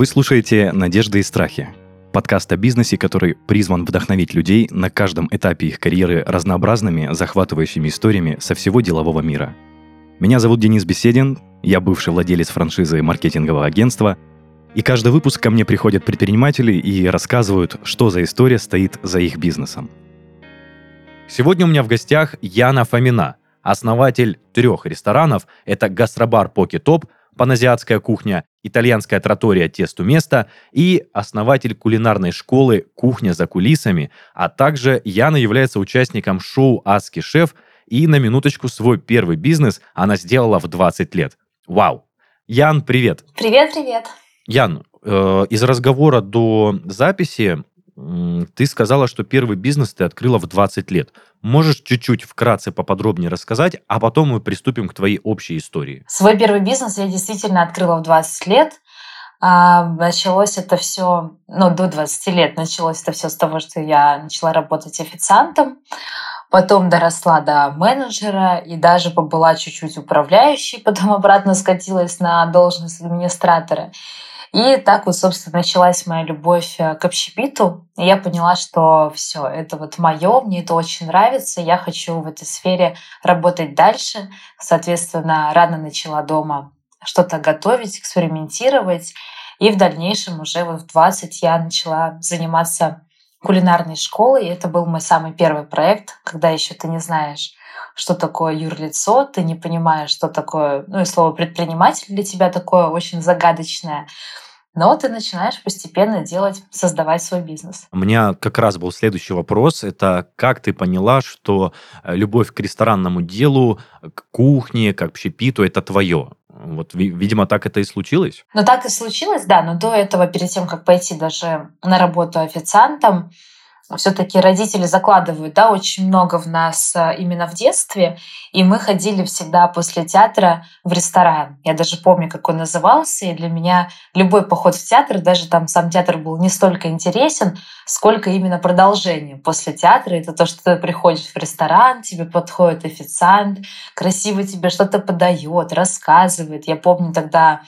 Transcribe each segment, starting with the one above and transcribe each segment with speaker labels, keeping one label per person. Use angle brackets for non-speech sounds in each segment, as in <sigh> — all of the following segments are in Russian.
Speaker 1: Вы слушаете «Надежды и страхи» – подкаст о бизнесе, который призван вдохновить людей на каждом этапе их карьеры разнообразными, захватывающими историями со всего делового мира. Меня зовут Денис Беседин, я бывший владелец франшизы маркетингового агентства, и каждый выпуск ко мне приходят предприниматели и рассказывают, что за история стоит за их бизнесом. Сегодня у меня в гостях Яна Фомина, основатель трех ресторанов. Это гастробар Поки Топ – паназиатская кухня, итальянская тротория «Тесту место» и основатель кулинарной школы «Кухня за кулисами», а также Яна является участником шоу «Аски шеф», и на минуточку свой первый бизнес она сделала в 20 лет. Вау! Ян, привет!
Speaker 2: Привет-привет!
Speaker 1: Ян, э, из разговора до записи ты сказала, что первый бизнес ты открыла в 20 лет. Можешь чуть-чуть вкратце поподробнее рассказать, а потом мы приступим к твоей общей истории.
Speaker 2: Свой первый бизнес я действительно открыла в 20 лет. А, началось это все, ну, до 20 лет началось это все с того, что я начала работать официантом, потом доросла до менеджера и даже побыла чуть-чуть управляющей, <laughs> потом обратно скатилась на должность администратора. И так вот, собственно, началась моя любовь э, к общепиту. И я поняла, что все, это вот мое, мне это очень нравится, я хочу в этой сфере работать дальше. Соответственно, рано начала дома что-то готовить, экспериментировать. И в дальнейшем уже вот в 20 я начала заниматься кулинарной школой. И это был мой самый первый проект, когда еще ты не знаешь, что такое юрлицо, ты не понимаешь, что такое, ну и слово предприниматель для тебя такое очень загадочное. Но ты начинаешь постепенно делать, создавать свой бизнес.
Speaker 1: У меня как раз был следующий вопрос. Это как ты поняла, что э, любовь к ресторанному делу, к кухне, к общепиту – это твое? Вот, видимо, так это и случилось?
Speaker 2: Ну, так и случилось, да. Но до этого, перед тем, как пойти даже на работу официантом, все-таки родители закладывают, да, очень много в нас э, именно в детстве, и мы ходили всегда после театра в ресторан. Я даже помню, как он назывался, и для меня любой поход в театр, даже там сам театр был не столько интересен, сколько именно продолжение после театра. Это то, что ты приходишь в ресторан, тебе подходит официант, красиво тебе что-то подает, рассказывает. Я помню тогда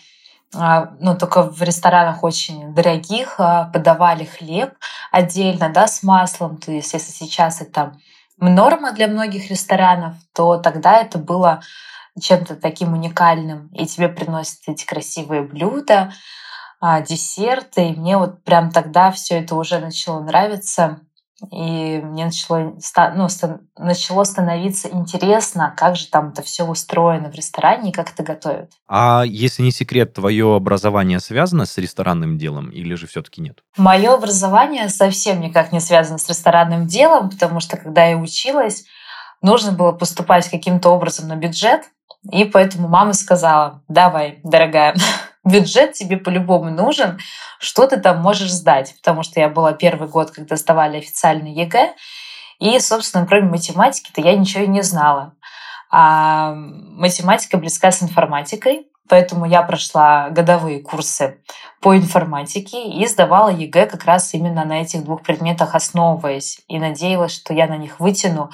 Speaker 2: ну, только в ресторанах очень дорогих а, подавали хлеб отдельно, да, с маслом. То есть, если сейчас это норма для многих ресторанов, то тогда это было чем-то таким уникальным. И тебе приносят эти красивые блюда, а, десерты. И мне вот прям тогда все это уже начало нравиться. И мне начало, ну, начало становиться интересно, как же там это все устроено в ресторане и как это готовят.
Speaker 1: А если не секрет, твое образование связано с ресторанным делом или же все-таки нет?
Speaker 2: Мое образование совсем никак не связано с ресторанным делом, потому что когда я училась, нужно было поступать каким-то образом на бюджет, и поэтому мама сказала, давай, дорогая, <laughs> бюджет тебе по-любому нужен, что ты там можешь сдать. Потому что я была первый год, когда сдавали официальный ЕГЭ, и, собственно, кроме математики-то я ничего и не знала. А математика близка с информатикой, поэтому я прошла годовые курсы по информатике и сдавала ЕГЭ как раз именно на этих двух предметах основываясь. И надеялась, что я на них вытяну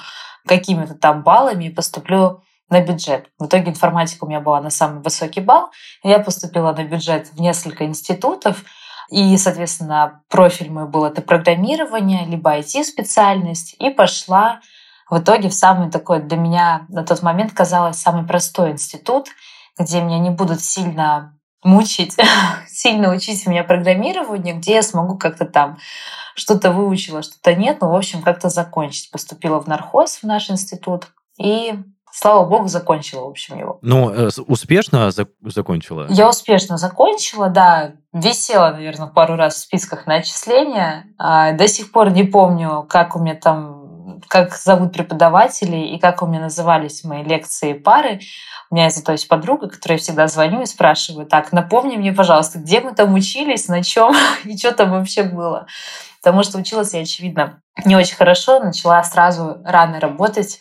Speaker 2: какими-то там баллами и поступлю на бюджет. В итоге информатика у меня была на самый высокий балл. Я поступила на бюджет в несколько институтов. И, соответственно, профиль мой был это программирование, либо IT-специальность. И пошла в итоге в самый такой для меня на тот момент казалось самый простой институт, где меня не будут сильно мучить, <laughs> сильно учить меня программированию, где я смогу как-то там что-то выучила, что-то нет, ну, в общем, как-то закончить. Поступила в нархоз в наш институт и слава богу, закончила, в общем, его.
Speaker 1: Ну, э, успешно за- закончила?
Speaker 2: Я успешно закончила, да. Висела, наверное, пару раз в списках на отчисления. А, до сих пор не помню, как у меня там, как зовут преподавателей и как у меня назывались мои лекции и пары. У меня зато есть подруга, которой я всегда звоню и спрашиваю, так, напомни мне, пожалуйста, где мы там учились, на чем <laughs> и что там вообще было. Потому что училась я, очевидно, не очень хорошо, начала сразу рано работать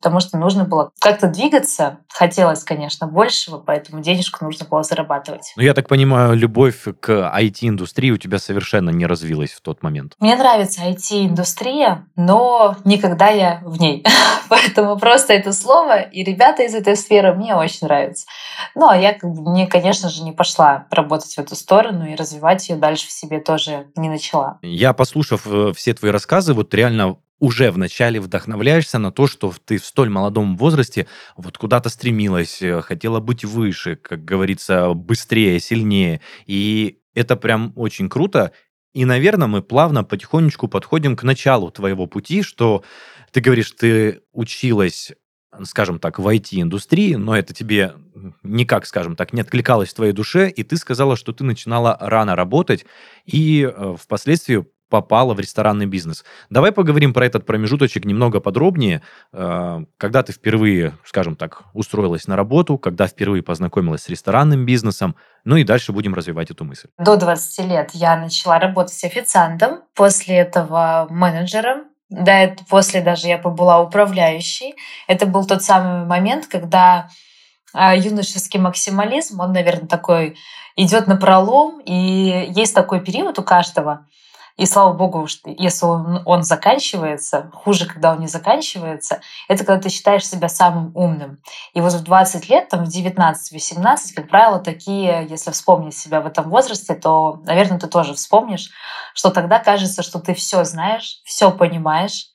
Speaker 2: потому что нужно было как-то двигаться. Хотелось, конечно, большего, поэтому денежку нужно было зарабатывать.
Speaker 1: Ну, я так понимаю, любовь к IT-индустрии у тебя совершенно не развилась в тот момент.
Speaker 2: Мне нравится IT-индустрия, но никогда я в ней. <laughs> Поэтому просто это слово, и ребята из этой сферы мне очень нравятся. Ну, а я, мне, конечно же, не пошла работать в эту сторону и развивать ее дальше в себе тоже не начала.
Speaker 1: Я, послушав э, все твои рассказы, вот реально уже вначале вдохновляешься на то, что ты в столь молодом возрасте вот куда-то стремилась, э, хотела быть выше, как говорится, быстрее, сильнее. И это прям очень круто. И, наверное, мы плавно потихонечку подходим к началу твоего пути, что ты говоришь, ты училась скажем так, в IT-индустрии, но это тебе никак, скажем так, не откликалось в твоей душе, и ты сказала, что ты начинала рано работать, и э, впоследствии попала в ресторанный бизнес. Давай поговорим про этот промежуточек немного подробнее. Э, когда ты впервые, скажем так, устроилась на работу, когда впервые познакомилась с ресторанным бизнесом, ну и дальше будем развивать эту мысль.
Speaker 2: До 20 лет я начала работать официантом, после этого менеджером, да, это после даже я побыла управляющей. Это был тот самый момент, когда а, юношеский максимализм, он, наверное, такой идет на пролом, и есть такой период у каждого, и слава богу, что если он, он заканчивается, хуже, когда он не заканчивается, это когда ты считаешь себя самым умным. И вот в 20 лет, там в 19-18, как правило, такие, если вспомнить себя в этом возрасте, то, наверное, ты тоже вспомнишь, что тогда кажется, что ты все знаешь, все понимаешь,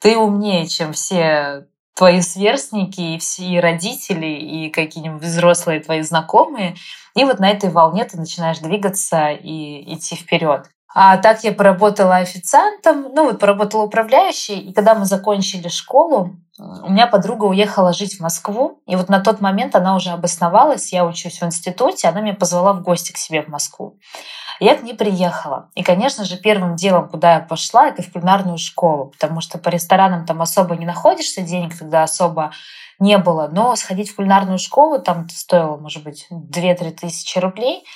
Speaker 2: ты умнее, чем все твои сверстники и все родители, и какие-нибудь взрослые твои знакомые. И вот на этой волне ты начинаешь двигаться и идти вперед. А так я поработала официантом, ну вот поработала управляющей. И когда мы закончили школу, у меня подруга уехала жить в Москву. И вот на тот момент она уже обосновалась, я учусь в институте, она меня позвала в гости к себе в Москву. Я к ней приехала. И, конечно же, первым делом, куда я пошла, это в кулинарную школу, потому что по ресторанам там особо не находишься, денег тогда особо не было. Но сходить в кулинарную школу там стоило, может быть, 2-3 тысячи рублей –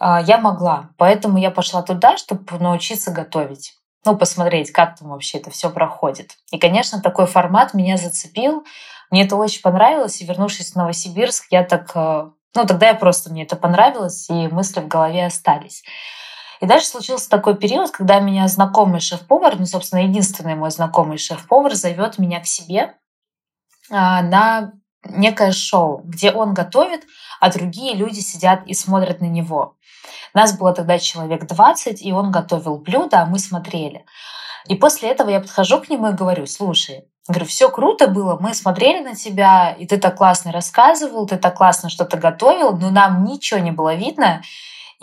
Speaker 2: я могла. Поэтому я пошла туда, чтобы научиться готовить. Ну, посмотреть, как там вообще это все проходит. И, конечно, такой формат меня зацепил. Мне это очень понравилось. И вернувшись в Новосибирск, я так... Э, ну, тогда я просто... Мне это понравилось, и мысли в голове остались. И дальше случился такой период, когда меня знакомый шеф-повар, ну, собственно, единственный мой знакомый шеф-повар зовет меня к себе а, на некое шоу, где он готовит, а другие люди сидят и смотрят на него. Нас было тогда человек 20, и он готовил блюда, а мы смотрели. И после этого я подхожу к нему и говорю, слушай, говорю, все круто было, мы смотрели на тебя, и ты так классно рассказывал, ты так классно что-то готовил, но нам ничего не было видно,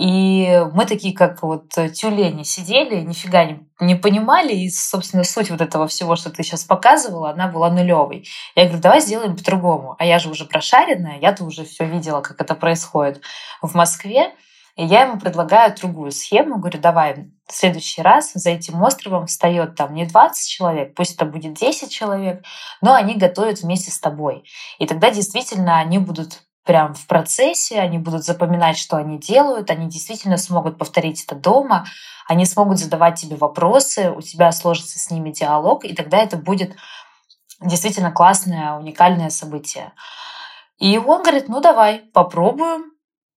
Speaker 2: и мы такие, как вот тюлени, сидели, нифига не, не понимали. И, собственно, суть вот этого всего, что ты сейчас показывала, она была нулевой. Я говорю, давай сделаем по-другому. А я же уже прошаренная, я-то уже все видела, как это происходит в Москве. И я ему предлагаю другую схему. Говорю, давай в следующий раз за этим островом встает там не 20 человек, пусть это будет 10 человек, но они готовят вместе с тобой. И тогда действительно они будут прям в процессе, они будут запоминать, что они делают, они действительно смогут повторить это дома, они смогут задавать тебе вопросы, у тебя сложится с ними диалог, и тогда это будет действительно классное, уникальное событие. И он говорит, ну давай, попробуем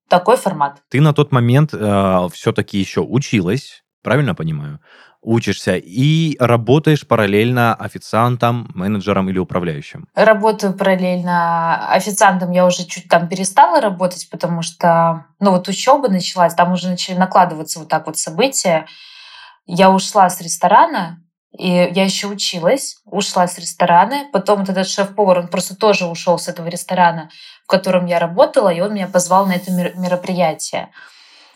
Speaker 2: такой формат.
Speaker 1: Ты на тот момент э, все-таки еще училась, правильно понимаю? учишься и работаешь параллельно официантом, менеджером или управляющим?
Speaker 2: Работаю параллельно официантом. Я уже чуть там перестала работать, потому что, ну вот учеба началась, там уже начали накладываться вот так вот события. Я ушла с ресторана, и я еще училась, ушла с ресторана. Потом вот этот шеф-повар, он просто тоже ушел с этого ресторана, в котором я работала, и он меня позвал на это мероприятие.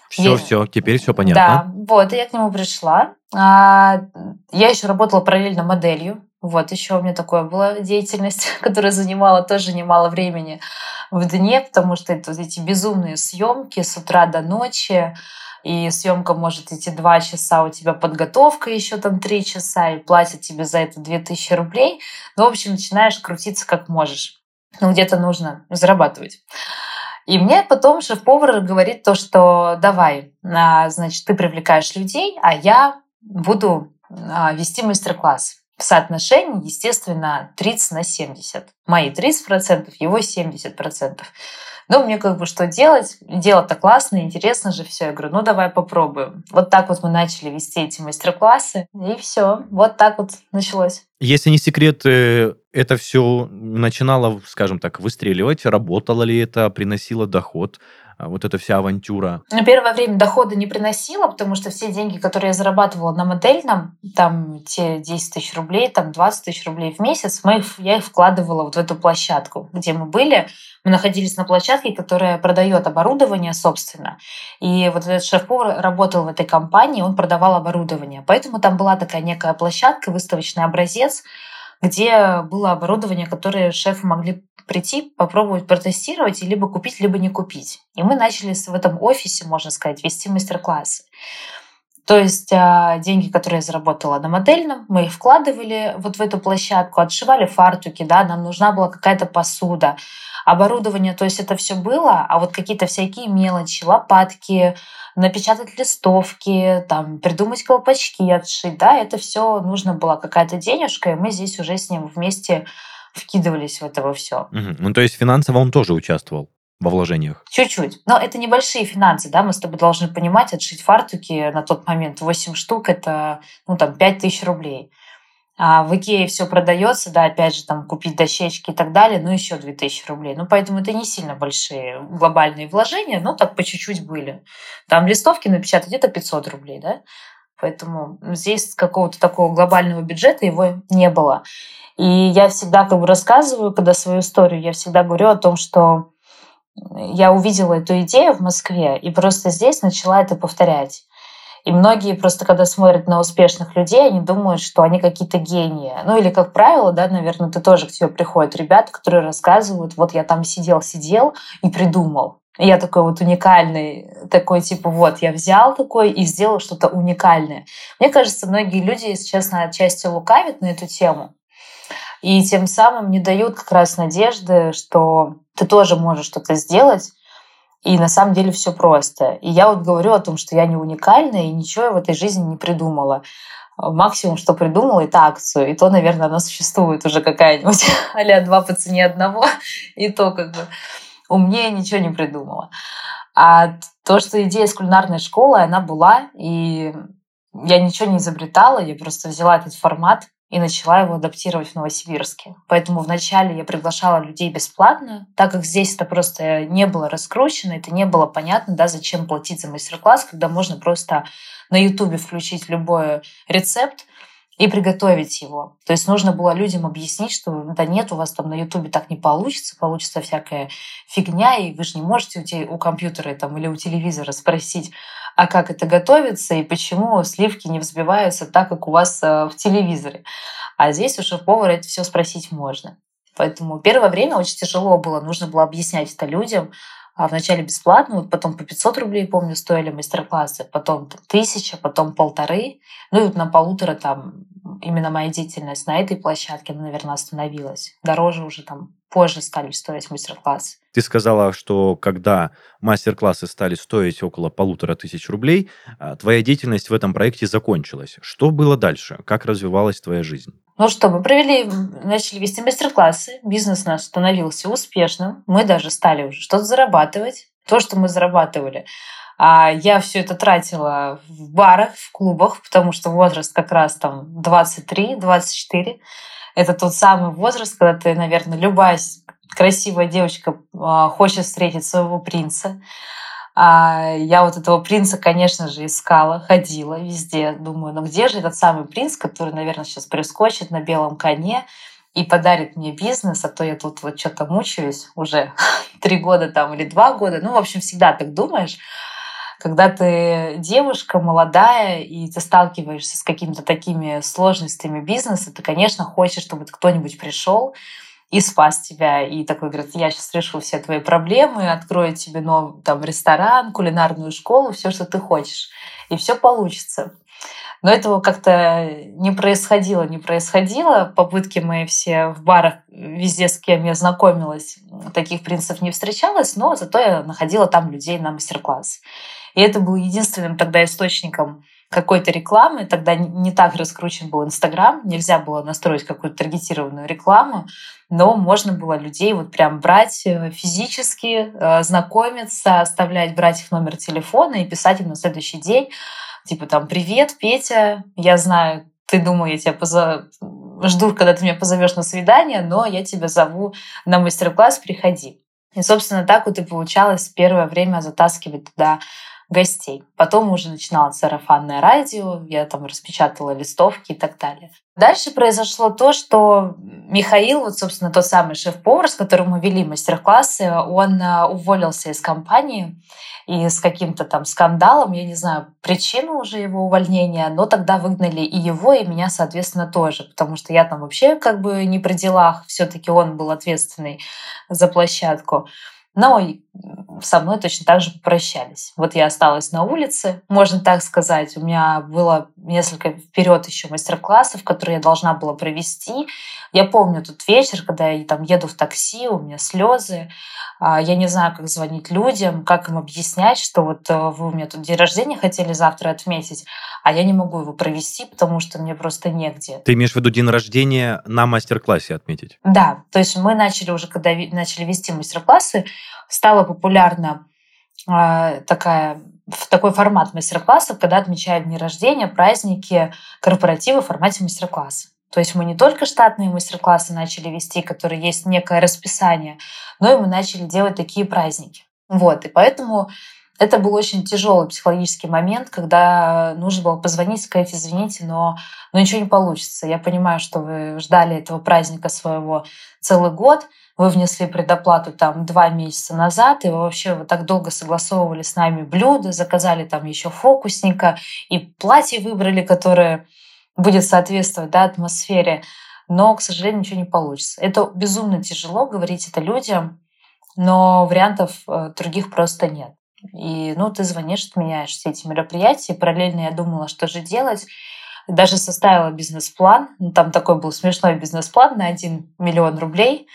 Speaker 1: Все, я... все, теперь все понятно.
Speaker 2: Да, вот, я к нему пришла. А, я еще работала параллельно моделью. Вот, еще у меня такое была деятельность, <laughs> которая занимала тоже немало времени в дне, потому что это вот эти безумные съемки с утра до ночи, и съемка может идти два часа, у тебя подготовка еще там три часа, и платят тебе за это 2000 рублей. Ну, в общем, начинаешь крутиться как можешь. Ну, где-то нужно зарабатывать. И мне потом шеф-повар говорит то, что давай, а, значит, ты привлекаешь людей, а я буду а, вести мастер-класс. Соотношении, естественно, 30 на 70. Мои 30%, его 70%. Ну, мне как бы что делать? Дело-то классно, интересно же все. Я говорю, ну давай попробуем. Вот так вот мы начали вести эти мастер-классы, и все. Вот так вот началось.
Speaker 1: Если не секрет, э, это все начинало, скажем так, выстреливать? Работало ли это, приносило доход? А, вот эта вся авантюра?
Speaker 2: Ну, первое время дохода не приносила, потому что все деньги, которые я зарабатывала на модельном, там те 10 тысяч рублей, там 20 тысяч рублей в месяц, мы, я их вкладывала вот в эту площадку, где мы были. Мы находились на площадке, которая продает оборудование, собственно. И вот этот шеф-повар работал в этой компании, он продавал оборудование. Поэтому там была такая некая площадка, выставочный образец, где было оборудование, которое шефы могли прийти, попробовать протестировать и либо купить, либо не купить. И мы начали в этом офисе, можно сказать, вести мастер-классы. То есть а, деньги, которые я заработала на модельном, мы их вкладывали вот в эту площадку, отшивали фартуки, да, нам нужна была какая-то посуда, оборудование, то есть это все было, а вот какие-то всякие мелочи, лопатки, напечатать листовки, там, придумать колпачки отшить, да, это все нужно было какая-то денежка, и мы здесь уже с ним вместе вкидывались в это во все.
Speaker 1: Угу. Ну, то есть финансово он тоже участвовал во вложениях?
Speaker 2: Чуть-чуть. Но это небольшие финансы, да, мы с тобой должны понимать, отшить фартуки на тот момент 8 штук, это, ну, там, 5 тысяч рублей. А в Икее все продается, да, опять же, там купить дощечки и так далее, ну еще 2000 рублей. Ну, поэтому это не сильно большие глобальные вложения, но так по чуть-чуть были. Там листовки напечатать где-то 500 рублей, да. Поэтому здесь какого-то такого глобального бюджета его не было. И я всегда как бы рассказываю, когда свою историю, я всегда говорю о том, что я увидела эту идею в Москве и просто здесь начала это повторять. И многие просто, когда смотрят на успешных людей, они думают, что они какие-то гении. Ну или, как правило, да, наверное, ты тоже к тебе приходят ребята, которые рассказывают, вот я там сидел-сидел и придумал. И я такой вот уникальный, такой типа вот я взял такой и сделал что-то уникальное. Мне кажется, многие люди, если честно, отчасти лукавят на эту тему, и тем самым не дают как раз надежды, что ты тоже можешь что-то сделать, и на самом деле все просто. И я вот говорю о том, что я не уникальная и ничего в этой жизни не придумала. Максимум, что придумала, это акцию. И то, наверное, она существует уже какая-нибудь <laughs> а два по цене одного. И то как бы умнее ничего не придумала. А то, что идея с кулинарной школы, она была, и я ничего не изобретала, я просто взяла этот формат, и начала его адаптировать в Новосибирске. Поэтому вначале я приглашала людей бесплатно, так как здесь это просто не было раскручено, это не было понятно, да, зачем платить за мастер-класс, когда можно просто на Ютубе включить любой рецепт, и приготовить его. То есть нужно было людям объяснить, что да нет, у вас там на Ютубе так не получится, получится всякая фигня, и вы же не можете у, у компьютера там, или у телевизора спросить, а как это готовится и почему сливки не взбиваются так, как у вас э, в телевизоре. А здесь у шеф-повара это все спросить можно. Поэтому первое время очень тяжело было, нужно было объяснять это людям, а вначале бесплатно, вот потом по 500 рублей, помню, стоили мастер-классы, потом тысяча, потом полторы, ну и вот на полутора там именно моя деятельность на этой площадке, она, наверное, остановилась. Дороже уже там позже стали стоить мастер-классы.
Speaker 1: Ты сказала, что когда мастер-классы стали стоить около полутора тысяч рублей, а, твоя деятельность в этом проекте закончилась. Что было дальше? Как развивалась твоя жизнь?
Speaker 2: Ну что, мы провели, начали вести мастер-классы, бизнес наш становился успешным, мы даже стали уже что-то зарабатывать. То, что мы зарабатывали, а я все это тратила в барах, в клубах, потому что возраст как раз там 23-24. Это тот самый возраст, когда ты, наверное, любая красивая девочка а, хочет встретить своего принца. А я вот этого принца, конечно же, искала, ходила везде. Думаю, ну где же этот самый принц, который, наверное, сейчас прискочит на белом коне и подарит мне бизнес, а то я тут вот что-то мучаюсь уже <laughs> три года там или два года. Ну, в общем, всегда так думаешь когда ты девушка молодая, и ты сталкиваешься с какими-то такими сложностями бизнеса, ты, конечно, хочешь, чтобы кто-нибудь пришел и спас тебя, и такой говорит, я сейчас решу все твои проблемы, открою тебе новый там, ресторан, кулинарную школу, все, что ты хочешь. И все получится. Но этого как-то не происходило, не происходило. Попытки мои все в барах, везде, с кем я знакомилась, таких принципов не встречалось, но зато я находила там людей на мастер-класс. И это был единственным тогда источником какой-то рекламы. Тогда не так раскручен был Инстаграм, нельзя было настроить какую-то таргетированную рекламу, но можно было людей вот прям брать э, физически, э, знакомиться, оставлять, брать их номер телефона и писать им на следующий день, типа там «Привет, Петя, я знаю, ты думал, я тебя позов... жду, когда ты меня позовешь на свидание, но я тебя зову на мастер-класс, приходи». И, собственно, так вот и получалось первое время затаскивать туда гостей. Потом уже начиналось сарафанное радио, я там распечатала листовки и так далее. Дальше произошло то, что Михаил, вот, собственно, тот самый шеф-повар, с которым мы вели мастер-классы, он э, уволился из компании и с каким-то там скандалом, я не знаю причину уже его увольнения, но тогда выгнали и его, и меня, соответственно, тоже, потому что я там вообще как бы не при делах, все таки он был ответственный за площадку. Но со мной точно так же попрощались. Вот я осталась на улице, можно так сказать. У меня было несколько вперед еще мастер-классов, которые я должна была провести. Я помню тот вечер, когда я там еду в такси, у меня слезы. А, я не знаю, как звонить людям, как им объяснять, что вот э, вы у меня тут день рождения хотели завтра отметить, а я не могу его провести, потому что мне просто негде.
Speaker 1: Ты имеешь в виду день рождения на мастер-классе отметить?
Speaker 2: Да, то есть мы начали уже, когда начали вести мастер-классы, стало популярна э, такая в такой формат мастер-классов, когда отмечают дни рождения, праздники, корпоративы в формате мастер-класса. То есть мы не только штатные мастер-классы начали вести, которые есть некое расписание, но и мы начали делать такие праздники. Вот, и поэтому это был очень тяжелый психологический момент, когда нужно было позвонить, сказать, извините, но, но ничего не получится. Я понимаю, что вы ждали этого праздника своего целый год, вы внесли предоплату там два месяца назад, и вы вообще вот так долго согласовывали с нами блюда, заказали там еще фокусника, и платье выбрали, которое будет соответствовать да, атмосфере, но, к сожалению, ничего не получится. Это безумно тяжело говорить это людям, но вариантов э, других просто нет. И ну, ты звонишь, отменяешь все эти мероприятия. Параллельно я думала, что же делать. Даже составила бизнес-план. Ну, там такой был смешной бизнес-план на 1 миллион рублей.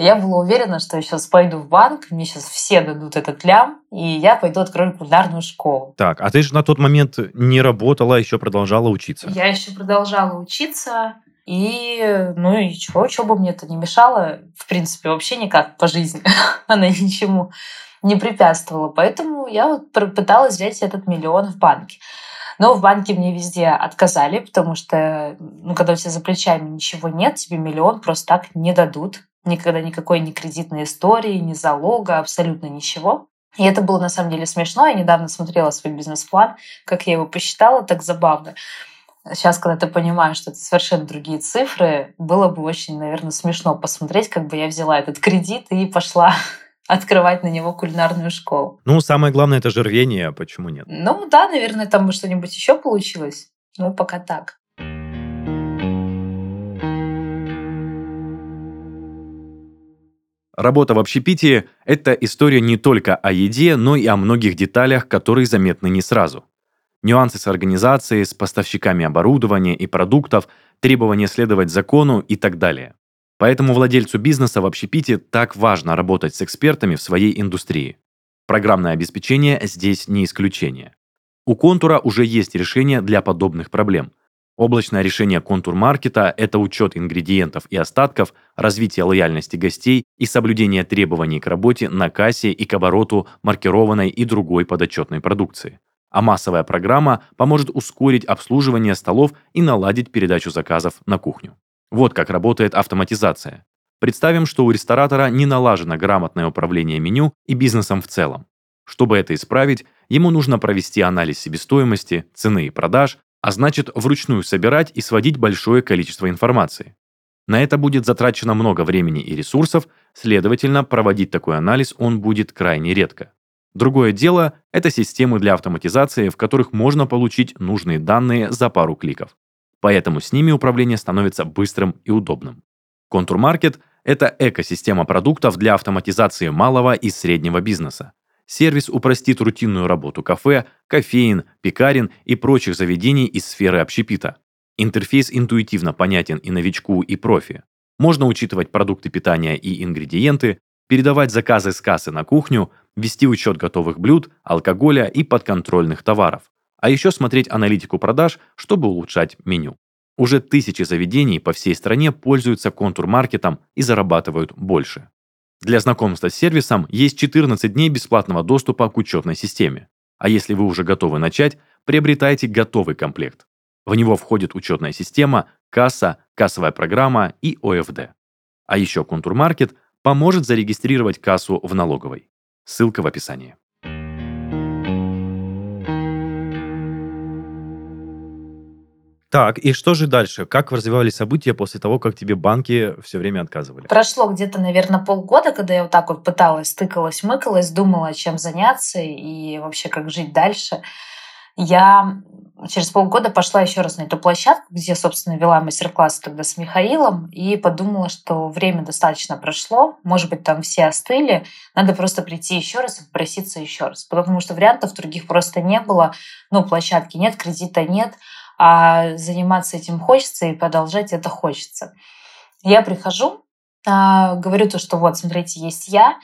Speaker 2: Я была уверена, что я сейчас пойду в банк, мне сейчас все дадут этот лям, и я пойду открою кулинарную школу.
Speaker 1: Так, а ты же на тот момент не работала, а еще продолжала учиться.
Speaker 2: Я еще продолжала учиться, и, ну и чего, чего бы мне это не мешало, в принципе, вообще никак по жизни. <laughs> Она ничему не препятствовала. Поэтому я вот пыталась взять этот миллион в банке. Но в банке мне везде отказали, потому что, ну, когда у тебя за плечами ничего нет, тебе миллион просто так не дадут никогда никакой ни кредитной истории, ни залога, абсолютно ничего. И это было на самом деле смешно. Я недавно смотрела свой бизнес-план, как я его посчитала, так забавно. Сейчас, когда ты понимаешь, что это совершенно другие цифры, было бы очень, наверное, смешно посмотреть, как бы я взяла этот кредит и пошла <laughs> открывать на него кулинарную школу.
Speaker 1: Ну, самое главное, это же рвение, почему нет?
Speaker 2: Ну да, наверное, там бы что-нибудь еще получилось. Ну, пока так.
Speaker 1: Работа в общепите – это история не только о еде, но и о многих деталях, которые заметны не сразу. Нюансы с организацией, с поставщиками оборудования и продуктов, требования следовать закону и так далее. Поэтому владельцу бизнеса в общепите так важно работать с экспертами в своей индустрии. Программное обеспечение здесь не исключение. У контура уже есть решение для подобных проблем. Облачное решение контур-маркета – это учет ингредиентов и остатков, развитие лояльности гостей и соблюдение требований к работе на кассе и к обороту маркированной и другой подотчетной продукции. А массовая программа поможет ускорить обслуживание столов и наладить передачу заказов на кухню. Вот как работает автоматизация. Представим, что у ресторатора не налажено грамотное управление меню и бизнесом в целом. Чтобы это исправить, ему нужно провести анализ себестоимости, цены и продаж, а значит вручную собирать и сводить большое количество информации. На это будет затрачено много времени и ресурсов, следовательно, проводить такой анализ он будет крайне редко. Другое дело – это системы для автоматизации, в которых можно получить нужные данные за пару кликов. Поэтому с ними управление становится быстрым и удобным. Контурмаркет – это экосистема продуктов для автоматизации малого и среднего бизнеса. Сервис упростит рутинную работу кафе, кофеин, пекарен и прочих заведений из сферы общепита. Интерфейс интуитивно понятен и новичку, и профи. Можно учитывать продукты питания и ингредиенты, передавать заказы с кассы на кухню, вести учет готовых блюд, алкоголя и подконтрольных товаров. А еще смотреть аналитику продаж, чтобы улучшать меню. Уже тысячи заведений по всей стране пользуются контур-маркетом и зарабатывают больше. Для знакомства с сервисом есть 14 дней бесплатного доступа к учетной системе. А если вы уже готовы начать, приобретайте готовый комплект. В него входит учетная система, касса, кассовая программа и ОФД. А еще Контур-маркет поможет зарегистрировать кассу в налоговой. Ссылка в описании. Так, и что же дальше? Как развивались события после того, как тебе банки все время отказывали?
Speaker 2: Прошло где-то, наверное, полгода, когда я вот так вот пыталась, тыкалась, мыкалась, думала, чем заняться и вообще как жить дальше. Я через полгода пошла еще раз на эту площадку, где, собственно, вела мастер-класс тогда с Михаилом, и подумала, что время достаточно прошло, может быть, там все остыли, надо просто прийти еще раз и попроситься еще раз, потому что вариантов других просто не было, ну, площадки нет, кредита нет, а заниматься этим хочется и продолжать это хочется. Я прихожу, а, говорю то, что вот, смотрите, есть я,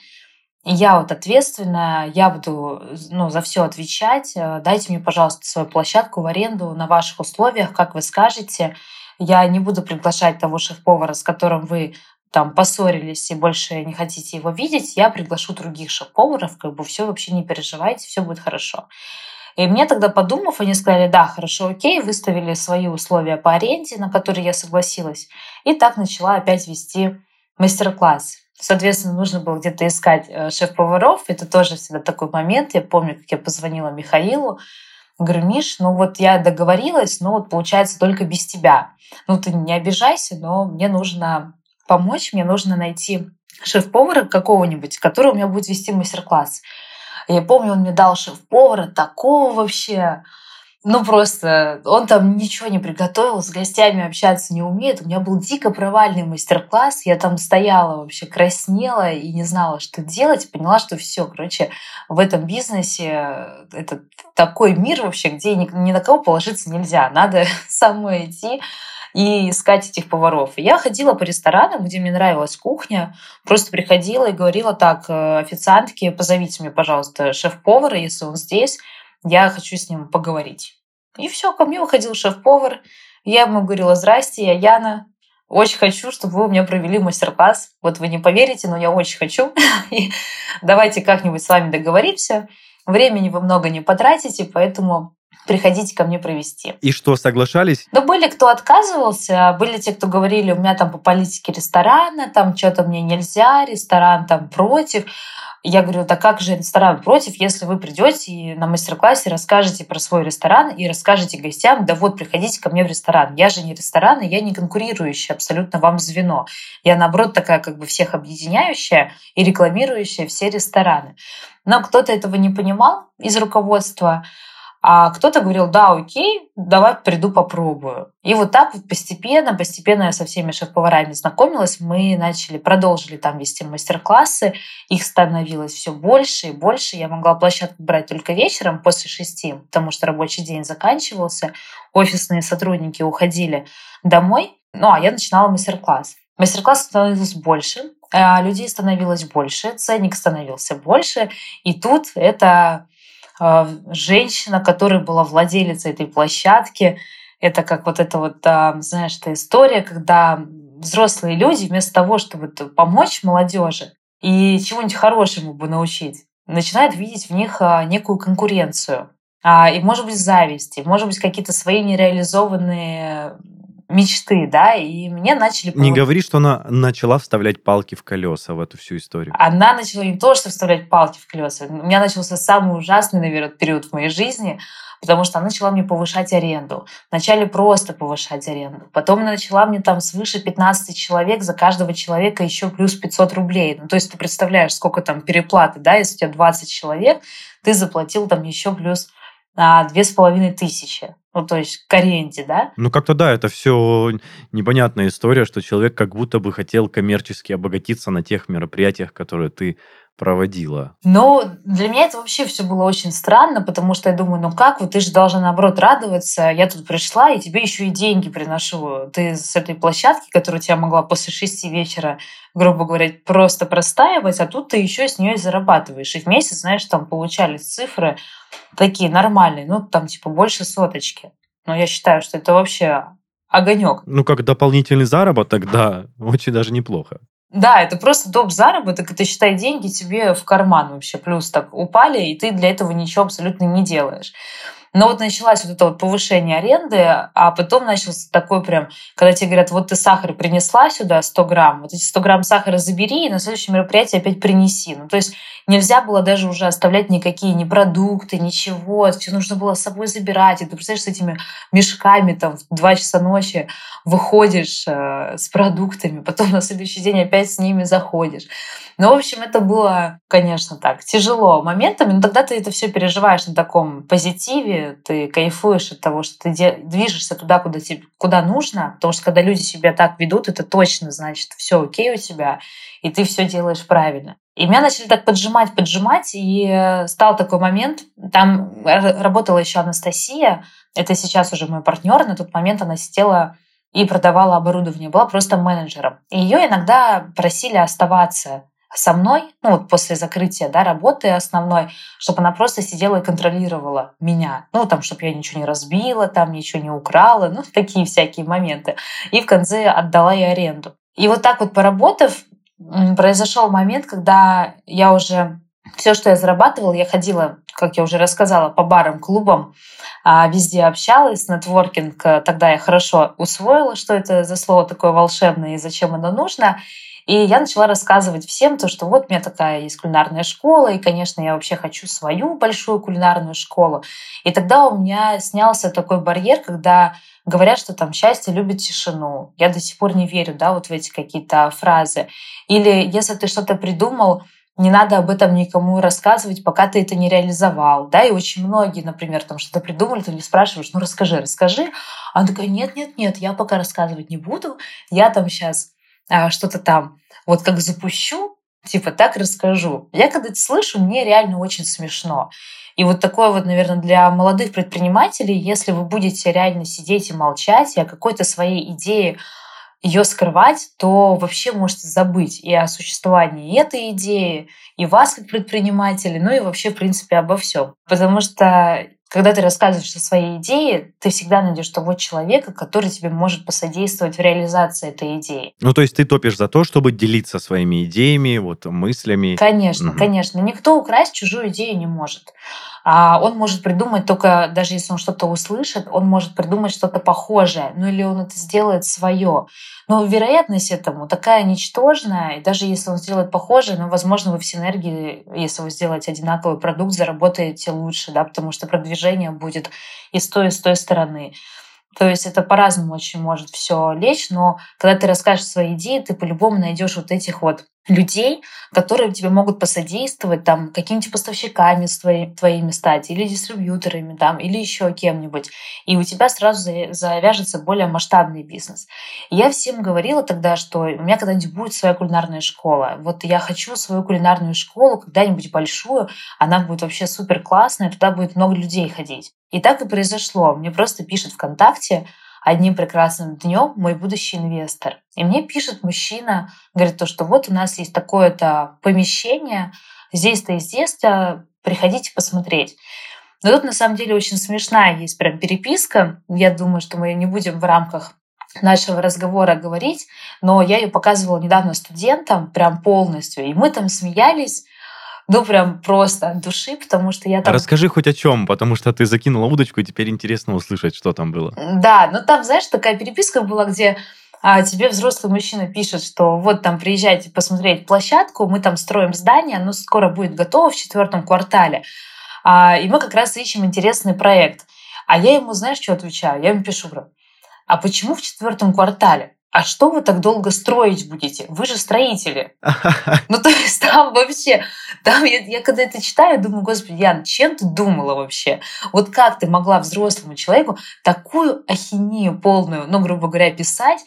Speaker 2: я вот ответственная, я буду ну, за все отвечать. Дайте мне, пожалуйста, свою площадку в аренду на ваших условиях, как вы скажете. Я не буду приглашать того шеф-повара, с которым вы там поссорились и больше не хотите его видеть, я приглашу других шеф-поваров, как бы все вообще не переживайте, все будет хорошо. И мне тогда, подумав, они сказали, да, хорошо, окей, выставили свои условия по аренде, на которые я согласилась. И так начала опять вести мастер-класс. Соответственно, нужно было где-то искать э, шеф-поваров. Это тоже всегда такой момент. Я помню, как я позвонила Михаилу. Говорю, Миш, ну вот я договорилась, но вот получается только без тебя. Ну ты не обижайся, но мне нужно помочь, мне нужно найти шеф-повара какого-нибудь, который у меня будет вести мастер-класс. Я помню, он мне дал шеф-повара такого вообще. Ну, просто он там ничего не приготовил, с гостями общаться не умеет. У меня был дико провальный мастер-класс. Я там стояла вообще, краснела и не знала, что делать. Поняла, что все, короче, в этом бизнесе это такой мир вообще, где ни, ни на кого положиться нельзя. Надо <laughs> самой идти и искать этих поваров. я ходила по ресторанам, где мне нравилась кухня, просто приходила и говорила так, э, официантки, позовите мне, пожалуйста, шеф-повара, если он здесь, я хочу с ним поговорить. И все, ко мне выходил шеф-повар, я ему говорила, здрасте, я Яна, очень хочу, чтобы вы у меня провели мастер-класс. Вот вы не поверите, но я очень хочу. <laughs> Давайте как-нибудь с вами договоримся. Времени вы много не потратите, поэтому приходите ко мне провести.
Speaker 1: И что, соглашались?
Speaker 2: Ну, были, кто отказывался, были те, кто говорили, у меня там по политике ресторана, там что-то мне нельзя, ресторан там против. Я говорю, да как же ресторан против, если вы придете и на мастер-классе расскажете про свой ресторан и расскажете гостям, да вот, приходите ко мне в ресторан. Я же не ресторан, и я не конкурирующая абсолютно вам звено. Я, наоборот, такая как бы всех объединяющая и рекламирующая все рестораны. Но кто-то этого не понимал из руководства, а кто-то говорил, да, окей, давай приду попробую. И вот так вот постепенно, постепенно я со всеми шеф-поварами знакомилась. Мы начали, продолжили там вести мастер-классы. Их становилось все больше и больше. Я могла площадку брать только вечером после шести, потому что рабочий день заканчивался. Офисные сотрудники уходили домой. Ну, а я начинала мастер-класс. Мастер-класс становилось больше, а людей становилось больше, ценник становился больше. И тут это женщина, которая была владелицей этой площадки. Это как вот эта вот, а, знаешь, эта история, когда взрослые люди вместо того, чтобы помочь молодежи и чего-нибудь хорошему бы научить, начинают видеть в них а, некую конкуренцию. И, может быть, зависть, и, может быть, какие-то свои нереализованные мечты, да, и мне начали...
Speaker 1: Не говори, что она начала вставлять палки в колеса в эту всю историю.
Speaker 2: Она начала не то, что вставлять палки в колеса. У меня начался самый ужасный, наверное, период в моей жизни, потому что она начала мне повышать аренду. Вначале просто повышать аренду. Потом она начала мне там свыше 15 человек, за каждого человека еще плюс 500 рублей. Ну, то есть ты представляешь, сколько там переплаты, да, если у тебя 20 человек, ты заплатил там еще плюс а, две с половиной тысячи ну, то есть к аренде, да?
Speaker 1: Ну, как-то да, это все непонятная история, что человек как будто бы хотел коммерчески обогатиться на тех мероприятиях, которые ты проводила?
Speaker 2: Ну, для меня это вообще все было очень странно, потому что я думаю, ну как, вот ты же должна наоборот радоваться, я тут пришла, и тебе еще и деньги приношу. Ты с этой площадки, которую тебя могла после шести вечера, грубо говоря, просто простаивать, а тут ты еще с нее зарабатываешь. И в месяц, знаешь, там получались цифры такие нормальные, ну там типа больше соточки. Но я считаю, что это вообще огонек.
Speaker 1: Ну, как дополнительный заработок, да, очень даже неплохо.
Speaker 2: Да, это просто доп. заработок, это считай деньги тебе в карман вообще, плюс так упали, и ты для этого ничего абсолютно не делаешь. Но вот началось вот это вот повышение аренды, а потом начался такой прям, когда тебе говорят, вот ты сахар принесла сюда 100 грамм, вот эти 100 грамм сахара забери и на следующее мероприятие опять принеси. Ну, то есть нельзя было даже уже оставлять никакие ни продукты, ничего. Все нужно было с собой забирать. И ты представляешь, с этими мешками там в 2 часа ночи выходишь э, с продуктами, потом на следующий день опять с ними заходишь. Ну, в общем, это было, конечно, так, тяжело моментами, но тогда ты это все переживаешь на таком позитиве, ты кайфуешь от того, что ты движешься туда, куда, тебе, куда нужно, потому что когда люди себя так ведут, это точно значит, все окей у тебя, и ты все делаешь правильно. И меня начали так поджимать, поджимать, и стал такой момент. Там работала еще Анастасия, это сейчас уже мой партнер. На тот момент она сидела и продавала оборудование, была просто менеджером. И ее иногда просили оставаться со мной, ну вот после закрытия да, работы основной, чтобы она просто сидела и контролировала меня. Ну, там, чтобы я ничего не разбила, там ничего не украла, ну, <laughs> такие всякие моменты. И в конце отдала ей аренду. И вот так вот поработав, произошел момент, когда я уже все, что я зарабатывала, я ходила, как я уже рассказала, по барам, клубам, а, везде общалась, нетворкинг. Тогда я хорошо усвоила, что это за слово такое волшебное и зачем оно нужно. И я начала рассказывать всем то, что вот у меня такая есть кулинарная школа, и, конечно, я вообще хочу свою большую кулинарную школу. И тогда у меня снялся такой барьер, когда говорят, что там счастье любит тишину. Я до сих пор не верю, да, вот в эти какие-то фразы. Или если ты что-то придумал, не надо об этом никому рассказывать, пока ты это не реализовал. Да, и очень многие, например, там что-то придумали, ты не спрашиваешь, ну расскажи, расскажи. А она такая, нет, нет, нет, я пока рассказывать не буду, я там сейчас что-то там вот как запущу, типа так расскажу. Я когда это слышу, мне реально очень смешно. И вот такое вот, наверное, для молодых предпринимателей, если вы будете реально сидеть и молчать, и о какой-то своей идее ее скрывать, то вообще можете забыть и о существовании этой идеи, и вас как предпринимателя, ну и вообще, в принципе, обо всем. Потому что когда ты рассказываешь о своей идее, ты всегда найдешь того человека, который тебе может посодействовать в реализации этой идеи.
Speaker 1: Ну, то есть ты топишь за то, чтобы делиться своими идеями, вот мыслями.
Speaker 2: Конечно, угу. конечно. Никто украсть чужую идею не может. А он может придумать только, даже если он что-то услышит, он может придумать что-то похожее, ну или он это сделает свое. Но вероятность этому такая ничтожная, и даже если он сделает похожее, ну, возможно, вы в синергии, если вы сделаете одинаковый продукт, заработаете лучше, да, потому что продвижение будет и с той, и с той стороны. То есть это по-разному очень может все лечь, но когда ты расскажешь свои идеи, ты по-любому найдешь вот этих вот людей, которые тебе могут посодействовать там какими-нибудь поставщиками свои, твоими стать, или дистрибьюторами, там, или еще кем-нибудь. И у тебя сразу завяжется более масштабный бизнес. Я всем говорила тогда, что у меня когда-нибудь будет своя кулинарная школа. Вот я хочу свою кулинарную школу, когда-нибудь большую, она будет вообще супер классная, туда будет много людей ходить. И так и произошло. Мне просто пишет ВКонтакте одним прекрасным днем мой будущий инвестор. И мне пишет мужчина, говорит то, что вот у нас есть такое-то помещение, здесь-то и здесь-то, приходите посмотреть. Но тут на самом деле очень смешная есть прям переписка. Я думаю, что мы не будем в рамках нашего разговора говорить, но я ее показывала недавно студентам прям полностью, и мы там смеялись, ну, прям просто от души, потому что я там...
Speaker 1: Расскажи хоть о чем, потому что ты закинула удочку, и теперь интересно услышать, что там было.
Speaker 2: Да, ну там, знаешь, такая переписка была, где а тебе взрослый мужчина пишет, что вот там приезжайте посмотреть площадку, мы там строим здание, оно скоро будет готово в четвертом квартале. А, и мы как раз ищем интересный проект. А я ему, знаешь, что отвечаю? Я ему пишу, говорю, а почему в четвертом квартале? А что вы так долго строить будете? Вы же строители. <laughs> Ну, то есть там вообще, там я, я когда это читаю, думаю, господи, Ян, чем ты думала вообще? Вот как ты могла взрослому человеку такую ахинею полную, ну, грубо говоря, писать,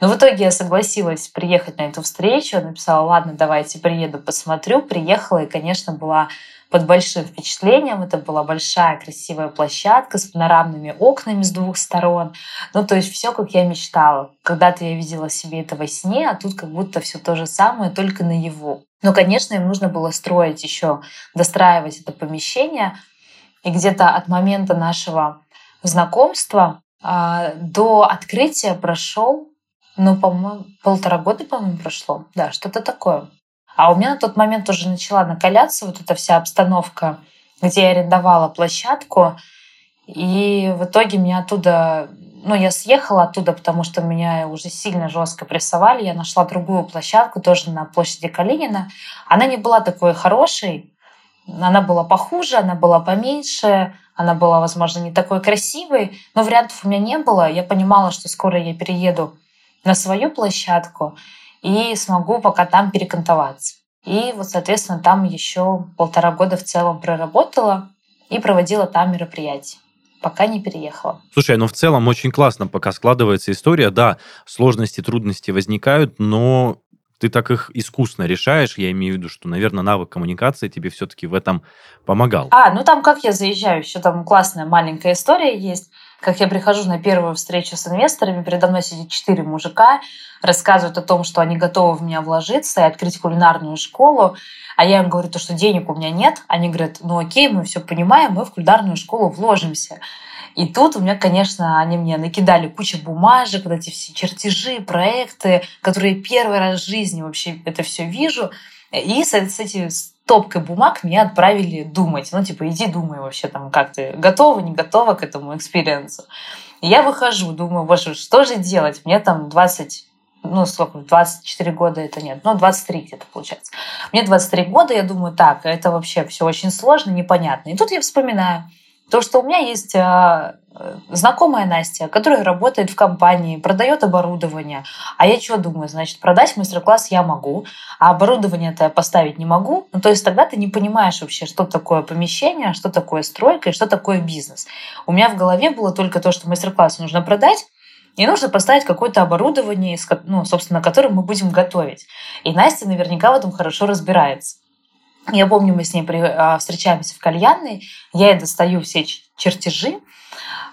Speaker 2: Но в итоге я согласилась приехать на эту встречу, написала, ладно, давайте приеду, посмотрю. Приехала и, конечно, была под большим впечатлением. Это была большая красивая площадка с панорамными окнами с двух сторон. Ну, то есть все, как я мечтала. Когда-то я видела себе это во сне, а тут как будто все то же самое, только наяву. Но, конечно, им нужно было строить еще, достраивать это помещение. И где-то от момента нашего знакомства а, до открытия прошел, ну, по-моему, полтора года, по-моему, прошло. Да, что-то такое. А у меня на тот момент уже начала накаляться вот эта вся обстановка, где я арендовала площадку. И в итоге меня оттуда ну, я съехала оттуда, потому что меня уже сильно жестко прессовали. Я нашла другую площадку, тоже на площади Калинина. Она не была такой хорошей, она была похуже, она была поменьше, она была, возможно, не такой красивой, но вариантов у меня не было. Я понимала, что скоро я перееду на свою площадку, и смогу пока там перекантоваться. И вот, соответственно, там еще полтора года в целом проработала и проводила там мероприятия пока не переехала.
Speaker 1: Слушай, ну в целом очень классно, пока складывается история. Да, сложности, трудности возникают, но ты так их искусно решаешь. Я имею в виду, что, наверное, навык коммуникации тебе все-таки в этом помогал.
Speaker 2: А, ну там как я заезжаю, еще там классная маленькая история есть как я прихожу на первую встречу с инвесторами, передо мной сидят четыре мужика, рассказывают о том, что они готовы в меня вложиться и открыть кулинарную школу. А я им говорю, то, что денег у меня нет. Они говорят, ну окей, мы все понимаем, мы в кулинарную школу вложимся. И тут у меня, конечно, они мне накидали кучу бумажек, вот эти все чертежи, проекты, которые первый раз в жизни вообще это все вижу. И с, с этими стопкой бумаг меня отправили думать. Ну, типа, иди думай вообще там, как ты готова, не готова к этому experience у. я выхожу, думаю, боже, что же делать? Мне там 20 ну, сколько, 24 года это нет, ну, 23 где-то получается. Мне 23 года, я думаю, так, это вообще все очень сложно, непонятно. И тут я вспоминаю, то, что у меня есть а, знакомая Настя, которая работает в компании, продает оборудование. А я что думаю, значит, продать мастер-класс я могу, а оборудование-то я поставить не могу. Ну, то есть тогда ты не понимаешь вообще, что такое помещение, что такое стройка и что такое бизнес. У меня в голове было только то, что мастер-класс нужно продать, и нужно поставить какое-то оборудование, ну, собственно, которым мы будем готовить. И Настя наверняка в этом хорошо разбирается. Я помню, мы с ней а, встречаемся в кальянной, я ей достаю все чертежи,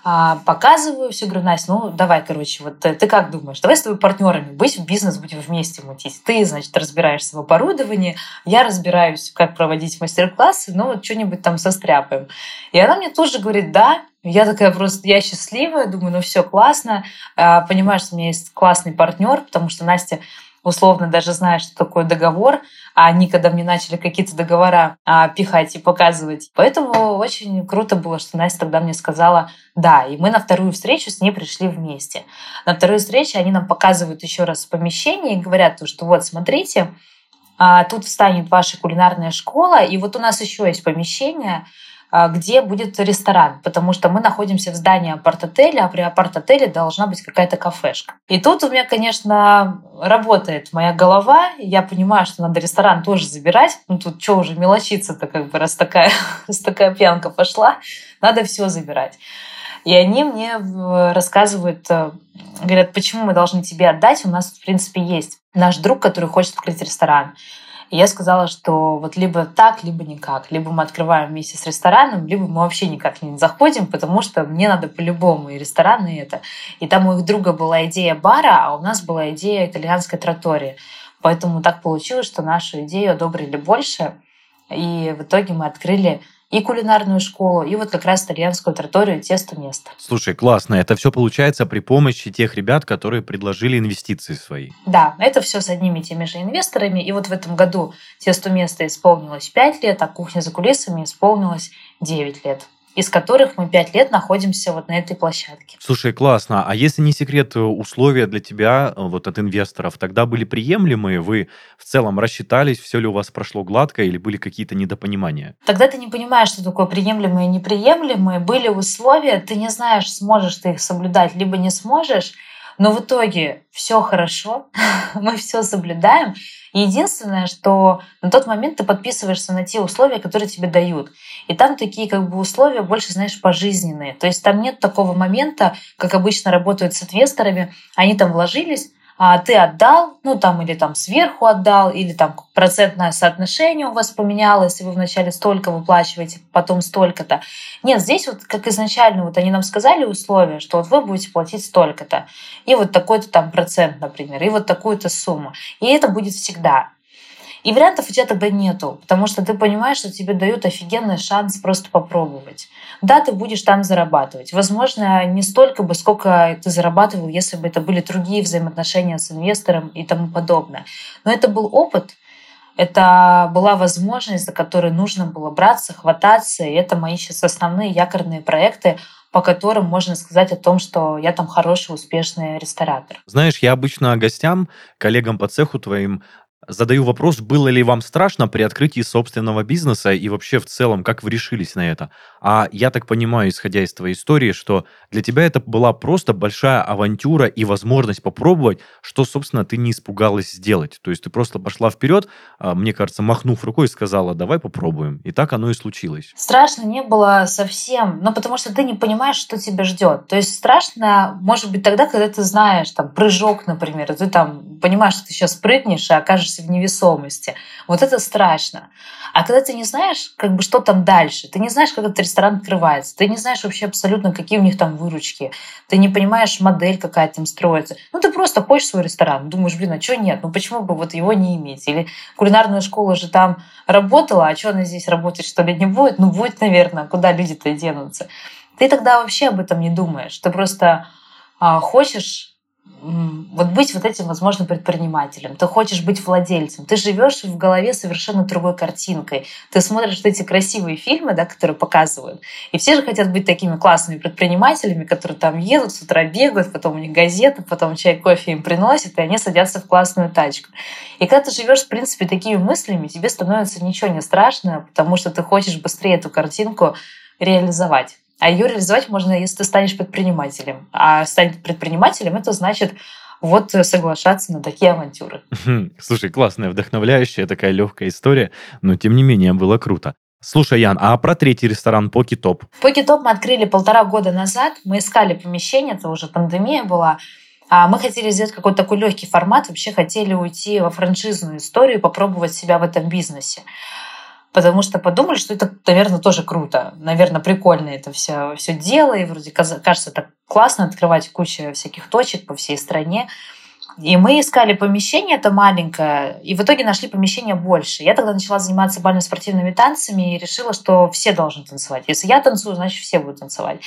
Speaker 2: а, показываю все, говорю, Настя, ну давай, короче, вот ты, как думаешь, давай с тобой партнерами быть в бизнес, будем вместе мутить. Ты, значит, разбираешься в оборудовании, я разбираюсь, как проводить мастер-классы, ну вот что-нибудь там состряпаем. И она мне тоже говорит, да, я такая просто, я счастливая, думаю, ну все классно, а, понимаю, что у меня есть классный партнер, потому что Настя условно даже знает, что такое договор, а они, когда мне начали какие-то договора а, пихать и показывать. Поэтому очень круто было, что Настя тогда мне сказала «да». И мы на вторую встречу с ней пришли вместе. На вторую встречу они нам показывают еще раз помещение и говорят, что вот, смотрите, а, тут встанет ваша кулинарная школа, и вот у нас еще есть помещение, где будет ресторан, потому что мы находимся в здании апарт-отеля, а при апарт-отеле должна быть какая-то кафешка. И тут у меня, конечно, работает моя голова, я понимаю, что надо ресторан тоже забирать. Ну тут что уже мелочиться-то, как бы, раз такая, <laughs> раз такая пьянка пошла, надо все забирать. И они мне рассказывают, э, говорят, почему мы должны тебе отдать, у нас, в принципе, есть наш друг, который хочет открыть ресторан. И я сказала, что вот либо так, либо никак. Либо мы открываем вместе с рестораном, либо мы вообще никак не заходим, потому что мне надо по-любому и ресторан, и это. И там у их друга была идея бара, а у нас была идея итальянской тротории. Поэтому так получилось, что нашу идею одобрили больше. И в итоге мы открыли и кулинарную школу, и вот как раз итальянскую троторию «Тесто место».
Speaker 1: Слушай, классно. Это все получается при помощи тех ребят, которые предложили инвестиции свои.
Speaker 2: Да, это все с одними и теми же инвесторами. И вот в этом году «Тесто место» исполнилось 5 лет, а «Кухня за кулисами» исполнилось 9 лет из которых мы пять лет находимся вот на этой площадке.
Speaker 1: Слушай, классно. А если не секрет, э, условия для тебя э, вот от инвесторов тогда были приемлемые? Вы в целом рассчитались, все ли у вас прошло гладко или были какие-то недопонимания?
Speaker 2: Тогда ты не понимаешь, что такое приемлемые и неприемлемые. Были условия, ты не знаешь, сможешь ты их соблюдать, либо не сможешь. Но в итоге все хорошо, <laughs> мы все соблюдаем. Единственное, что на тот момент ты подписываешься на те условия, которые тебе дают. И там такие как бы условия больше, знаешь, пожизненные. То есть там нет такого момента, как обычно работают с инвесторами. Они там вложились, а ты отдал, ну там или там сверху отдал, или там процентное соотношение у вас поменялось, и вы вначале столько выплачиваете, потом столько-то. Нет, здесь вот как изначально вот они нам сказали условия, что вот вы будете платить столько-то, и вот такой-то там процент, например, и вот такую-то сумму. И это будет всегда. И вариантов у тебя тогда нету, потому что ты понимаешь, что тебе дают офигенный шанс просто попробовать. Да, ты будешь там зарабатывать. Возможно, не столько бы, сколько ты зарабатывал, если бы это были другие взаимоотношения с инвестором и тому подобное. Но это был опыт, это была возможность, за которой нужно было браться, хвататься. И это мои сейчас основные якорные проекты, по которым можно сказать о том, что я там хороший, успешный ресторатор.
Speaker 1: Знаешь, я обычно гостям, коллегам по цеху твоим Задаю вопрос, было ли вам страшно при открытии собственного бизнеса и вообще в целом, как вы решились на это? А я так понимаю, исходя из твоей истории, что для тебя это была просто большая авантюра и возможность попробовать, что, собственно, ты не испугалась сделать. То есть ты просто пошла вперед, а, мне кажется, махнув рукой, сказала, давай попробуем. И так оно и случилось.
Speaker 2: Страшно не было совсем, но потому что ты не понимаешь, что тебя ждет. То есть страшно, может быть, тогда, когда ты знаешь, там, прыжок, например, ты там понимаешь, что ты сейчас прыгнешь и окажешься находишься в невесомости. Вот это страшно. А когда ты не знаешь, как бы, что там дальше, ты не знаешь, как этот ресторан открывается, ты не знаешь вообще абсолютно, какие у них там выручки, ты не понимаешь модель, какая там строится. Ну, ты просто хочешь свой ресторан, думаешь, блин, а что нет? Ну, почему бы вот его не иметь? Или кулинарная школа же там работала, а что она здесь работать, что ли, не будет? Ну, будет, наверное, куда люди-то денутся. Ты тогда вообще об этом не думаешь. Ты просто а, хочешь вот быть вот этим, возможно, предпринимателем. Ты хочешь быть владельцем. Ты живешь в голове совершенно другой картинкой. Ты смотришь вот эти красивые фильмы, да, которые показывают. И все же хотят быть такими классными предпринимателями, которые там едут, с утра бегают, потом у них газеты, потом чай, кофе им приносят, и они садятся в классную тачку. И когда ты живешь, в принципе, такими мыслями, тебе становится ничего не страшно, потому что ты хочешь быстрее эту картинку реализовать. А ее реализовать можно, если ты станешь предпринимателем. А стать предпринимателем — это значит вот соглашаться на такие авантюры.
Speaker 1: Слушай, классная, вдохновляющая такая легкая история, но тем не менее было круто. Слушай, Ян, а про третий ресторан Поки Топ?
Speaker 2: Поки Топ мы открыли полтора года назад. Мы искали помещение, это уже пандемия была. А мы хотели сделать какой-то такой легкий формат, вообще хотели уйти во франшизную историю, попробовать себя в этом бизнесе потому что подумали, что это, наверное, тоже круто. Наверное, прикольно это все, все дело, и вроде кажется так классно открывать кучу всяких точек по всей стране. И мы искали помещение, это маленькое, и в итоге нашли помещение больше. Я тогда начала заниматься бально-спортивными танцами и решила, что все должны танцевать. Если я танцую, значит, все будут танцевать.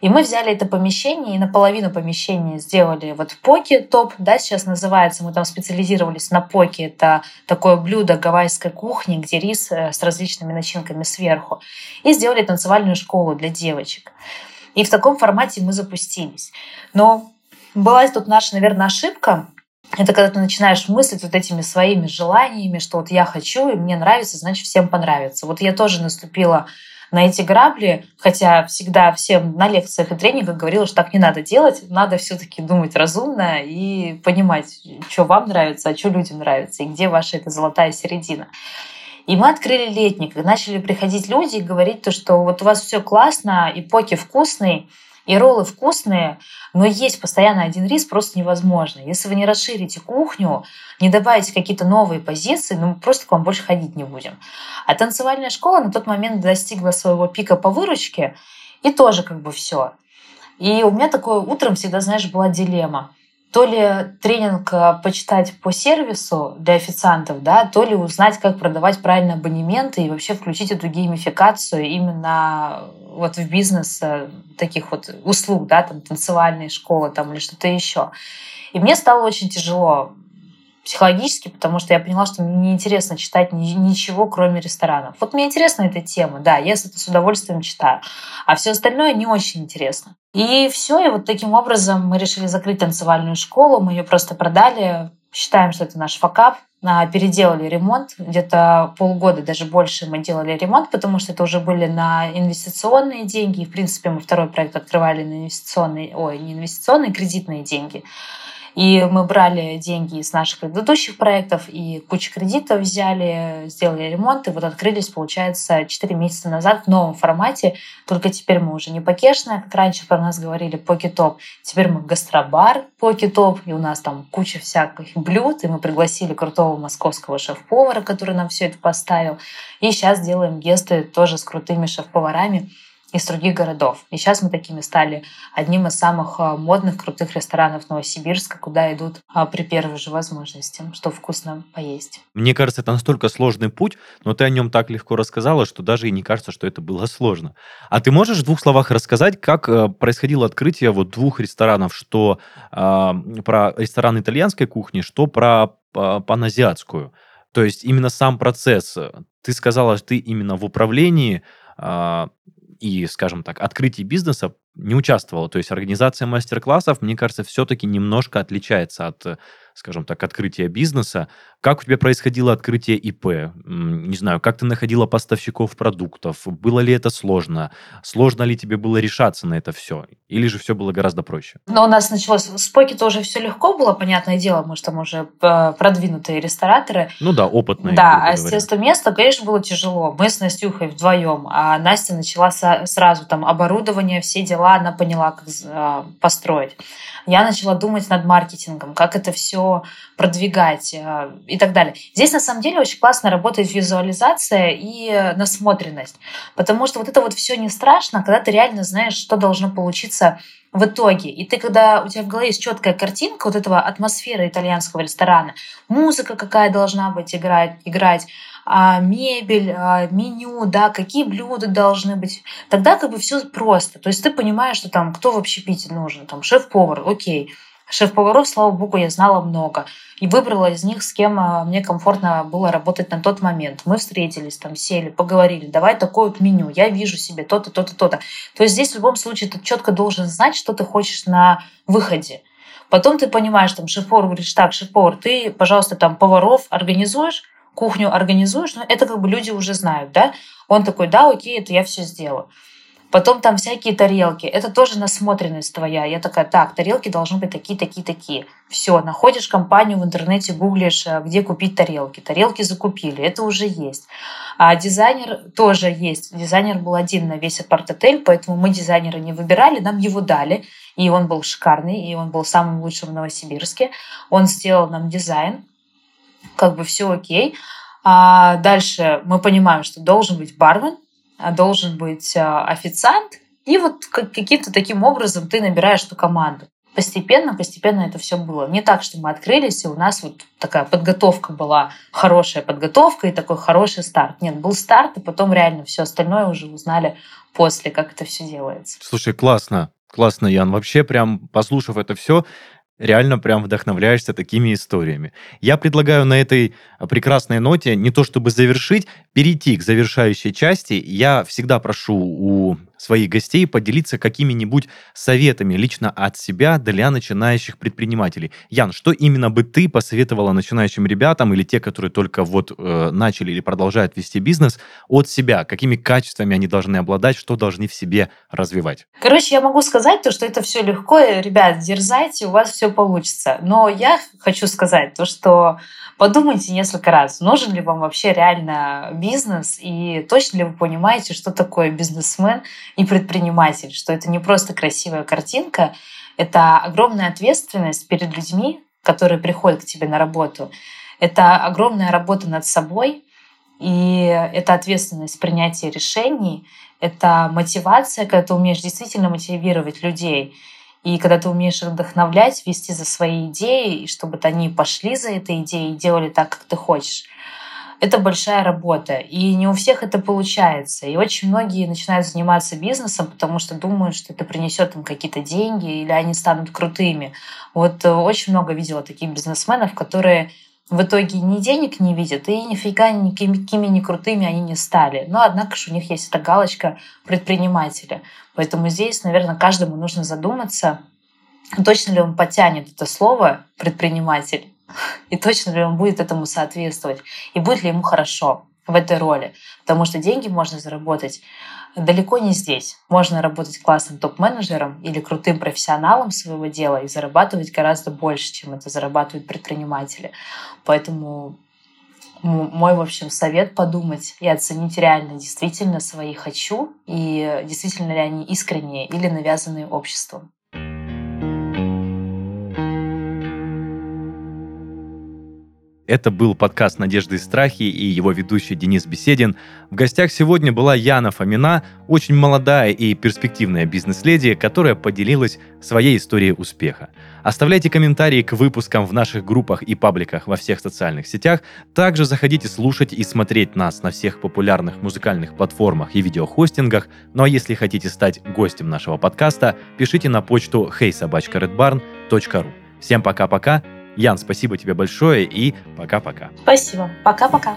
Speaker 2: И мы взяли это помещение и наполовину помещения сделали вот поки топ, да, сейчас называется. Мы там специализировались на поки. Это такое блюдо гавайской кухни, где рис э, с различными начинками сверху. И сделали танцевальную школу для девочек. И в таком формате мы запустились. Но была тут наша, наверное, ошибка. Это когда ты начинаешь мыслить вот этими своими желаниями, что вот я хочу, и мне нравится, значит, всем понравится. Вот я тоже наступила на эти грабли, хотя всегда всем на лекциях и тренингах говорила, что так не надо делать, надо все-таки думать разумно и понимать, что вам нравится, а что людям нравится, и где ваша эта золотая середина. И мы открыли летник, и начали приходить люди и говорить то, что вот у вас все классно, и поки вкусный, и роллы вкусные, но есть постоянно один рис просто невозможно. Если вы не расширите кухню, не добавите какие-то новые позиции, ну, мы просто к вам больше ходить не будем. А танцевальная школа на тот момент достигла своего пика по выручке, и тоже как бы все. И у меня такое утром всегда, знаешь, была дилемма то ли тренинг э, почитать по сервису для официантов, да, то ли узнать, как продавать правильно абонементы и вообще включить эту геймификацию именно вот в бизнес э, таких вот услуг, да, там танцевальные школы там или что-то еще. И мне стало очень тяжело психологически, потому что я поняла, что мне неинтересно читать ничего, кроме ресторанов. Вот мне интересна эта тема, да, я это с удовольствием читаю, а все остальное не очень интересно. И все, и вот таким образом мы решили закрыть танцевальную школу, мы ее просто продали, считаем, что это наш факап, переделали ремонт, где-то полгода, даже больше мы делали ремонт, потому что это уже были на инвестиционные деньги, и, в принципе, мы второй проект открывали на инвестиционные, ой, не инвестиционные, кредитные деньги. И мы брали деньги из наших предыдущих проектов и кучу кредитов взяли, сделали ремонт, и вот открылись, получается, 4 месяца назад в новом формате. Только теперь мы уже не покешная, как раньше про нас говорили, покетоп. Теперь мы гастробар покетоп, и у нас там куча всяких блюд, и мы пригласили крутого московского шеф-повара, который нам все это поставил. И сейчас делаем гесты тоже с крутыми шеф-поварами из других городов. И сейчас мы такими стали одним из самых а, модных, крутых ресторанов Новосибирска, куда идут а, при первой же возможности, что вкусно поесть.
Speaker 1: Мне кажется, это настолько сложный путь, но ты о нем так легко рассказала, что даже и не кажется, что это было сложно. А ты можешь в двух словах рассказать, как э, происходило открытие вот двух ресторанов, что э, про ресторан итальянской кухни, что про э, паназиатскую? То есть именно сам процесс. Ты сказала, что ты именно в управлении и, скажем так, открытии бизнеса не участвовала. То есть организация мастер-классов, мне кажется, все-таки немножко отличается от, скажем так, открытия бизнеса. Как у тебя происходило открытие ИП? Не знаю, как ты находила поставщиков продуктов? Было ли это сложно? Сложно ли тебе было решаться на это все? Или же все было гораздо проще?
Speaker 2: Но у нас началось с Поки тоже все легко было, понятное дело, мы что там уже э, продвинутые рестораторы.
Speaker 1: Ну да, опытные.
Speaker 2: Да, а с тестом места, конечно, было тяжело. Мы с Настюхой вдвоем, а Настя начала сразу там оборудование, все дела она поняла, как а, построить. Я начала думать над маркетингом, как это все продвигать а, и так далее. Здесь на самом деле очень классно работает визуализация и насмотренность, потому что вот это вот все не страшно, когда ты реально знаешь, что должно получиться в итоге. И ты, когда у тебя в голове есть четкая картинка вот этого атмосферы итальянского ресторана, музыка какая должна быть играть, играть а, мебель, а, меню, да, какие блюда должны быть. Тогда как бы все просто. То есть ты понимаешь, что там кто в общепите нужен, там шеф-повар, окей. Шеф-поваров, слава богу, я знала много. И выбрала из них, с кем а, мне комфортно было работать на тот момент. Мы встретились, там сели, поговорили. Давай такое вот меню. Я вижу себе то-то, то-то, то-то. То есть здесь в любом случае ты четко должен знать, что ты хочешь на выходе. Потом ты понимаешь, там шеф-повар говоришь, так, шеф-повар, ты, пожалуйста, там поваров организуешь, кухню организуешь, но это как бы люди уже знают, да? Он такой, да, окей, это я все сделаю. Потом там всякие тарелки. Это тоже насмотренность твоя. Я такая, так, тарелки должны быть такие, такие, такие. Все, находишь компанию в интернете, гуглишь, э, где купить тарелки. Тарелки закупили, это уже есть. А дизайнер тоже есть. Дизайнер был один на весь апарт-отель, поэтому мы дизайнера не выбирали, нам его дали. И он был шикарный, и он был самым лучшим в Новосибирске. Он сделал нам дизайн, как бы все окей. А дальше мы понимаем, что должен быть бармен, должен быть а, официант, и вот каким-то таким образом ты набираешь эту команду. Постепенно, постепенно это все было. Не так, что мы открылись, и у нас вот такая подготовка была, хорошая подготовка и такой хороший старт. Нет, был старт, и потом реально все остальное уже узнали после, как это все делается.
Speaker 1: Слушай, классно. Классно, Ян. Вообще, прям послушав это все, реально прям вдохновляешься такими историями. Я предлагаю на этой а, прекрасной ноте не то чтобы завершить, перейти к завершающей части. Я всегда прошу у своих гостей поделиться какими-нибудь советами лично от себя для начинающих предпринимателей. Ян, что именно бы ты посоветовала начинающим ребятам или те, которые только вот э, начали или продолжают вести бизнес, от себя? Какими качествами они должны обладать, что должны в себе развивать?
Speaker 2: Короче, я могу сказать то, что это все легко. Ребят, дерзайте, у вас все получится. Но я хочу сказать то, что подумайте несколько раз, нужен ли вам вообще реально бизнес и точно ли вы понимаете, что такое бизнесмен и предприниматель, что это не просто красивая картинка, это огромная ответственность перед людьми, которые приходят к тебе на работу. Это огромная работа над собой, и это ответственность принятия решений, это мотивация, когда ты умеешь действительно мотивировать людей. И когда ты умеешь их вдохновлять, вести за свои идеи, и чтобы они пошли за этой идеей и делали так, как ты хочешь это большая работа. И не у всех это получается. И очень многие начинают заниматься бизнесом, потому что думают, что это принесет им какие-то деньги или они станут крутыми. Вот э, очень много видела таких бизнесменов, которые в итоге ни денег не видят, и нифига никакими не крутыми они не стали. Но, однако же, у них есть эта галочка предпринимателя. Поэтому здесь, наверное, каждому нужно задуматься, точно ли он потянет это слово «предприниматель», и точно ли он будет этому соответствовать, и будет ли ему хорошо. в этой роли, потому что деньги можно заработать далеко не здесь. Можно работать классным топ-менеджером или крутым профессионалом своего дела и зарабатывать гораздо больше, чем это зарабатывают предприниматели. Поэтому мой, в общем, совет подумать и оценить реально, действительно свои хочу и действительно ли они искренние или навязанные обществом.
Speaker 1: Это был подкаст «Надежды и страхи» и его ведущий Денис Беседин. В гостях сегодня была Яна Фомина, очень молодая и перспективная бизнес-леди, которая поделилась своей историей успеха. Оставляйте комментарии к выпускам в наших группах и пабликах во всех социальных сетях. Также заходите слушать и смотреть нас на всех популярных музыкальных платформах и видеохостингах. Ну а если хотите стать гостем нашего подкаста, пишите на почту heysobachkaredbarn.ru. Всем пока-пока Ян, спасибо тебе большое и пока-пока.
Speaker 2: Спасибо. Пока-пока.